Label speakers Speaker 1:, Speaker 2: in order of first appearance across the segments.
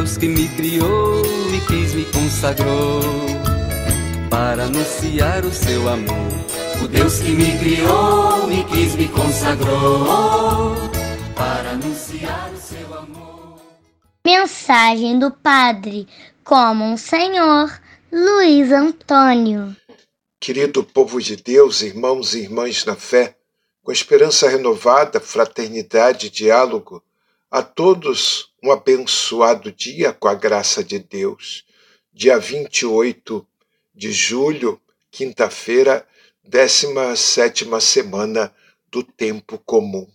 Speaker 1: Deus que me criou e quis me consagrou para anunciar o seu amor. O Deus que me criou e quis me consagrou para anunciar o seu amor.
Speaker 2: Mensagem do Padre como um Senhor Luiz Antônio.
Speaker 3: Querido povo de Deus, irmãos e irmãs na fé, com esperança renovada, fraternidade e diálogo, a todos um abençoado dia com a graça de Deus. Dia 28 de julho, quinta-feira, 17 semana do tempo comum.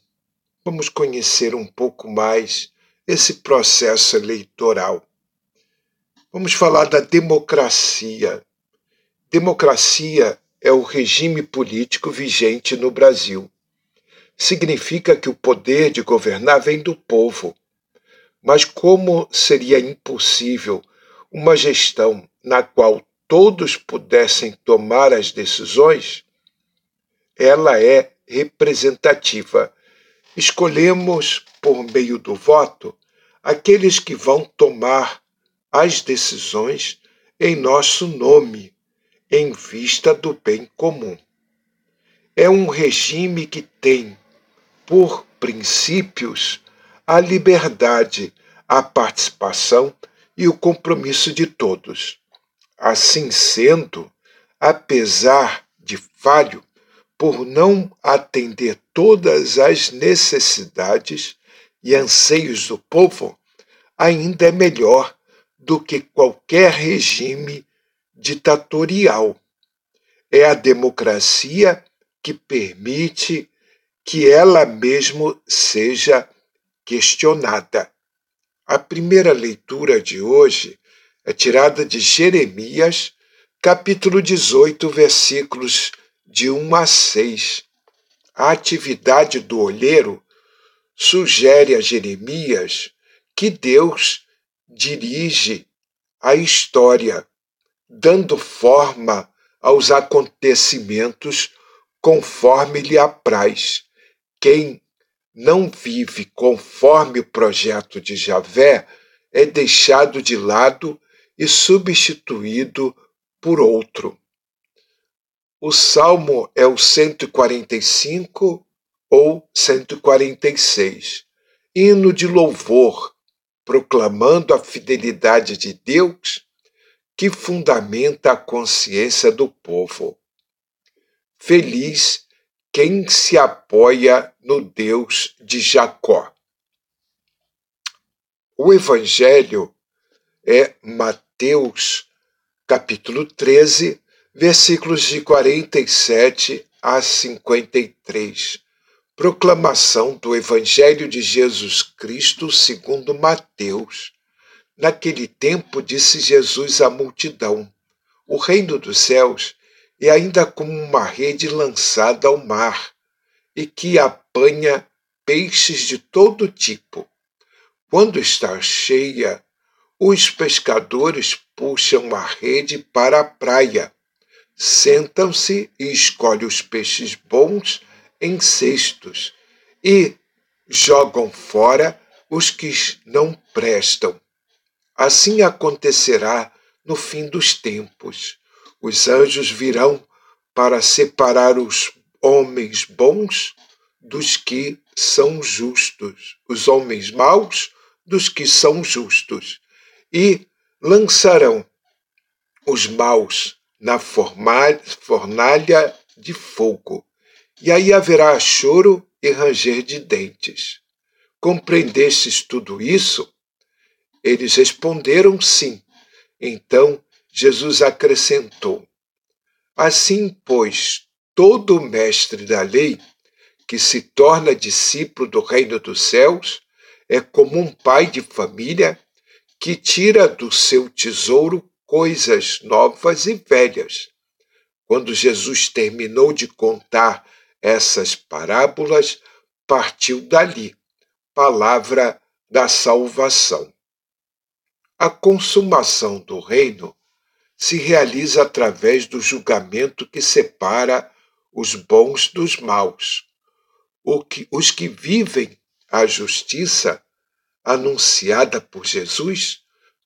Speaker 3: Vamos conhecer um pouco mais esse processo eleitoral. Vamos falar da democracia. Democracia é o regime político vigente no Brasil significa que o poder de governar vem do povo. Mas como seria impossível uma gestão na qual todos pudessem tomar as decisões? Ela é representativa. Escolhemos, por meio do voto, aqueles que vão tomar as decisões em nosso nome, em vista do bem comum. É um regime que tem por princípios a liberdade, a participação e o compromisso de todos. Assim sendo, apesar de falho, por não atender todas as necessidades e anseios do povo, ainda é melhor do que qualquer regime ditatorial. É a democracia que permite que ela mesmo seja questionada. A primeira leitura de hoje é tirada de Jeremias, capítulo 18, versículos de 1 a 6. A atividade do olheiro sugere a Jeremias que Deus dirige a história, dando forma aos acontecimentos conforme lhe apraz quem não vive conforme o projeto de Javé é deixado de lado e substituído por outro. O salmo é o 145 ou 146, hino de louvor, proclamando a fidelidade de Deus que fundamenta a consciência do povo. Feliz quem se apoia no Deus de Jacó. O Evangelho é Mateus, capítulo 13, versículos de 47 a 53. Proclamação do Evangelho de Jesus Cristo segundo Mateus. Naquele tempo disse Jesus à multidão: O reino dos céus e ainda como uma rede lançada ao mar, e que apanha peixes de todo tipo. Quando está cheia, os pescadores puxam a rede para a praia, sentam-se e escolhem os peixes bons em cestos e jogam fora os que não prestam. Assim acontecerá no fim dos tempos os anjos virão para separar os homens bons dos que são justos, os homens maus dos que são justos, e lançarão os maus na fornalha de fogo. E aí haverá choro e ranger de dentes. Compreendestes tudo isso? Eles responderam sim. Então Jesus acrescentou: Assim, pois, todo mestre da lei que se torna discípulo do reino dos céus é como um pai de família que tira do seu tesouro coisas novas e velhas. Quando Jesus terminou de contar essas parábolas, partiu dali, palavra da salvação. A consumação do reino se realiza através do julgamento que separa os bons dos maus. Que, os que vivem a justiça anunciada por Jesus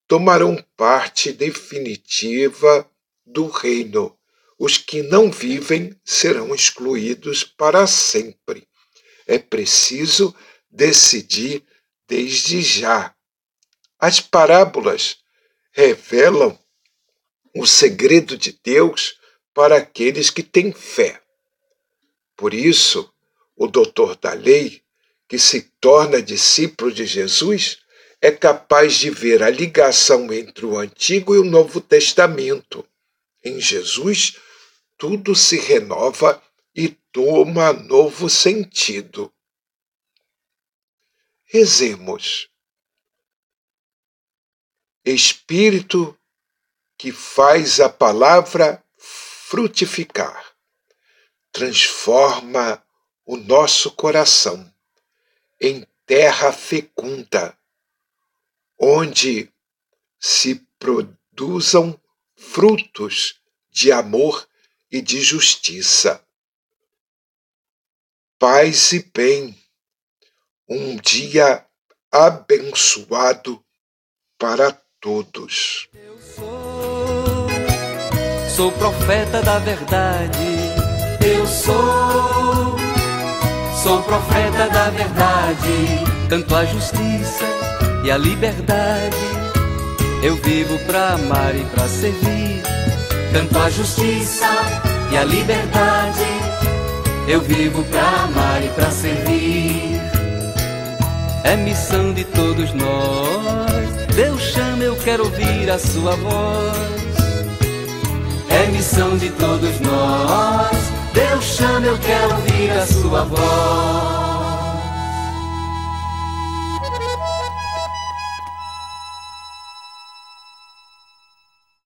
Speaker 3: tomarão parte definitiva do reino. Os que não vivem serão excluídos para sempre. É preciso decidir desde já. As parábolas revelam o segredo de Deus para aqueles que têm fé. Por isso, o doutor da lei, que se torna discípulo de Jesus, é capaz de ver a ligação entre o Antigo e o Novo Testamento. Em Jesus, tudo se renova e toma novo sentido. Rezemos. Espírito que faz a palavra frutificar, transforma o nosso coração em terra fecunda onde se produzam frutos de amor e de justiça. Paz e bem, um dia abençoado para todos.
Speaker 1: Sou profeta da verdade. Eu sou, sou profeta da verdade. Canto a justiça e a liberdade. Eu vivo pra amar e pra servir. Canto a justiça e a liberdade. Eu vivo pra amar e pra servir. É missão de todos nós. Deus chama, eu quero ouvir a sua voz. É missão de todos nós. Deus chama, eu quero ouvir a sua voz.